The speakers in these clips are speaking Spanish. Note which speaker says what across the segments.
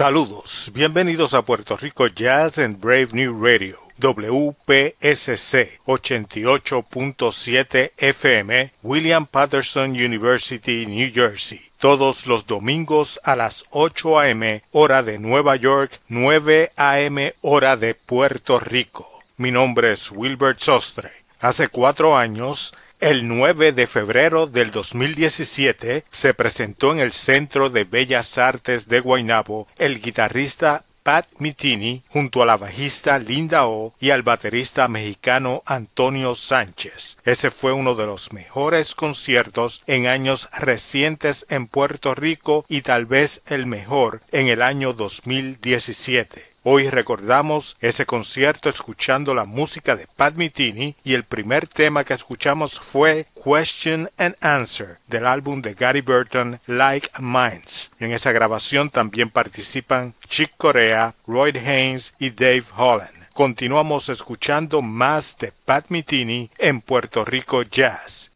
Speaker 1: Saludos, bienvenidos a Puerto Rico Jazz and Brave New Radio. WPSC 88.7 FM, William Patterson University, New Jersey. Todos los domingos a las 8 a.m. hora de Nueva York, 9 a.m. hora de Puerto Rico. Mi nombre es Wilbert Sostre. Hace cuatro años el 9 de febrero del 2017 se presentó en el Centro de Bellas Artes de Guaynabo el guitarrista Pat Mitini junto a la bajista Linda O y al baterista mexicano Antonio Sánchez. Ese fue uno de los mejores conciertos en años recientes en Puerto Rico y tal vez el mejor en el año 2017. Hoy recordamos ese concierto escuchando la música de Pat Metheny y el primer tema que escuchamos fue Question and Answer del álbum de Gary Burton Like Minds. En esa grabación también participan Chick Corea, Roy Haynes y Dave Holland. Continuamos escuchando más de Pat Metheny en Puerto Rico Jazz.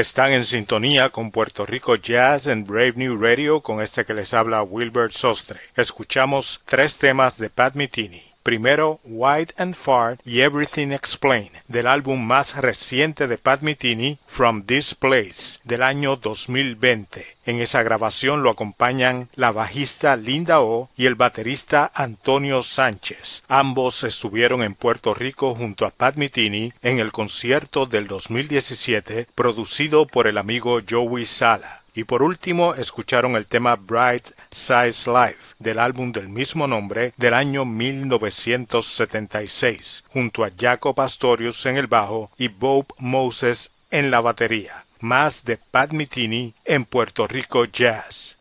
Speaker 1: Están en sintonía con Puerto Rico Jazz en Brave New Radio con este que les habla Wilbert Sostre. Escuchamos tres temas de Pat Metheny. Primero, Wide and Far y Everything Explained, del álbum más reciente de Pat From This Place, del año 2020. En esa grabación lo acompañan la bajista Linda O y el baterista Antonio Sánchez. Ambos estuvieron en Puerto Rico junto a Pat en el concierto del 2017 producido por el amigo Joey Sala. Y por último, escucharon el tema Bright Size Life del álbum del mismo nombre del año 1976, junto a Jaco Pastorius en el bajo y Bob Moses en la batería. Más de Pat Metheny en Puerto Rico Jazz.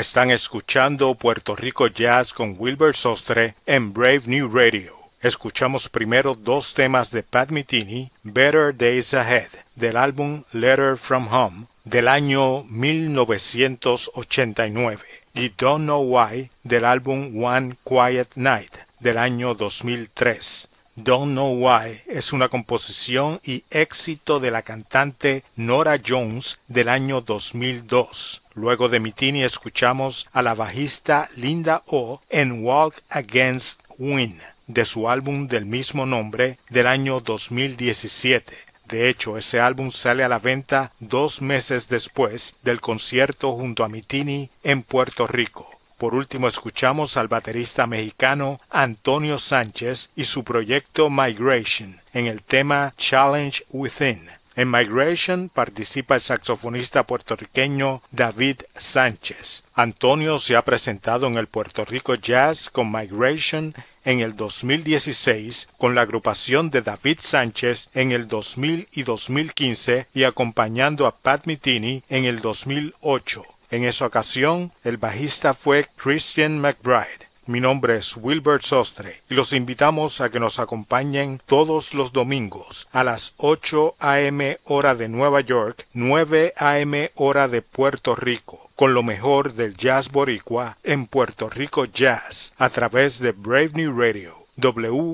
Speaker 1: Están escuchando Puerto Rico Jazz con Wilbur Sostre en Brave New Radio. Escuchamos primero dos temas de Pat Metheny, Better Days Ahead, del álbum Letter from Home, del año 1989, y Don't Know Why, del álbum One Quiet Night, del año 2003. Don't Know Why es una composición y éxito de la cantante Nora Jones del año 2002. Luego de Mitini escuchamos a la bajista Linda O en Walk Against Wind de su álbum del mismo nombre del año 2017. De hecho, ese álbum sale a la venta dos meses después del concierto junto a Mitini en Puerto Rico. Por último escuchamos al baterista mexicano Antonio Sánchez y su proyecto Migration en el tema Challenge Within. En Migration participa el saxofonista puertorriqueño David Sánchez. Antonio se ha presentado en el Puerto Rico Jazz con Migration en el 2016 con la agrupación de David Sánchez en el 2000 y 2015 y acompañando a Pat Metheny en el 2008. En esa ocasión, el bajista fue Christian McBride. Mi nombre es Wilbert Sostre y los invitamos a que nos acompañen todos los domingos a las 8 a.m. hora de Nueva York, 9 a.m. hora de Puerto Rico, con lo mejor del jazz boricua en Puerto Rico Jazz a través de Brave New Radio. WPSC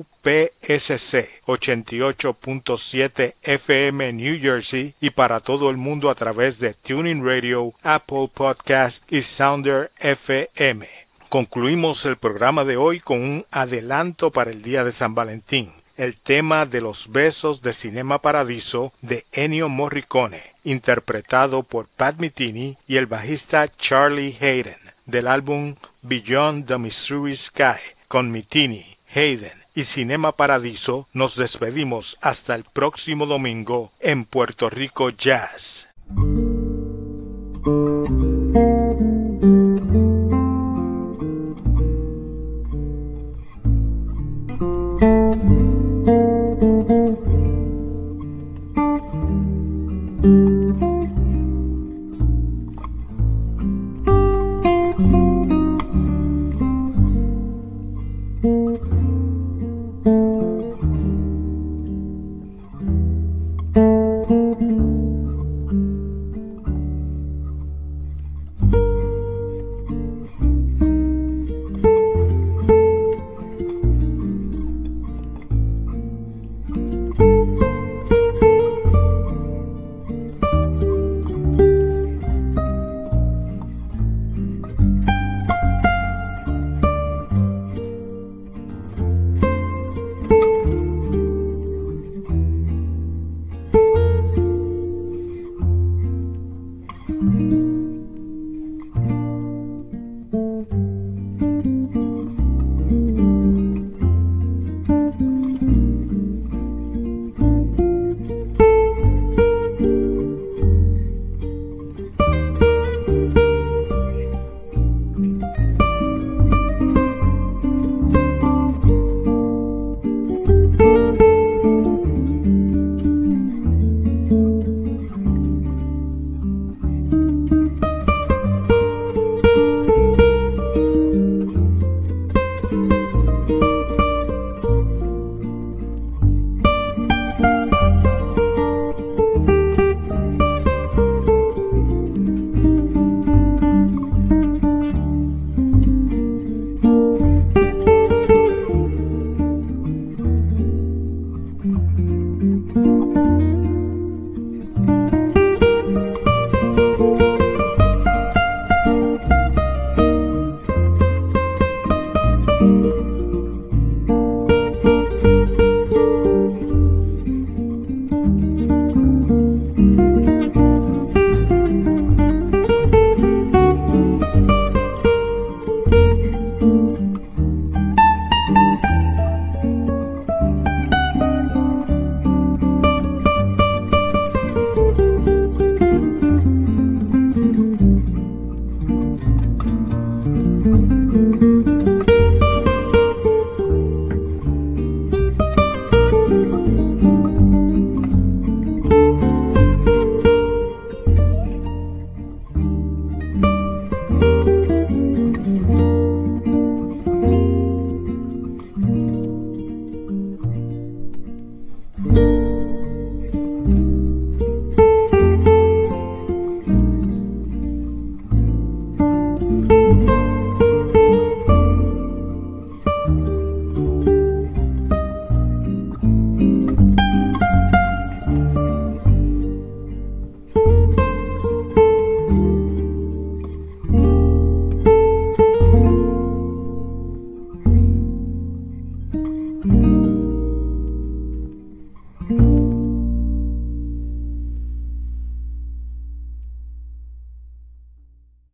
Speaker 1: 88.7 FM New Jersey y para todo el mundo a través de Tuning Radio, Apple Podcast y Sounder FM. Concluimos el programa de hoy con un adelanto para el día de San Valentín, el tema de los besos de Cinema Paradiso de Ennio Morricone, interpretado por Pat Metheny y el bajista Charlie Hayden, del álbum Beyond the Missouri Sky, con Metheny, Hayden y Cinema Paradiso, nos despedimos hasta el próximo domingo en Puerto Rico Jazz.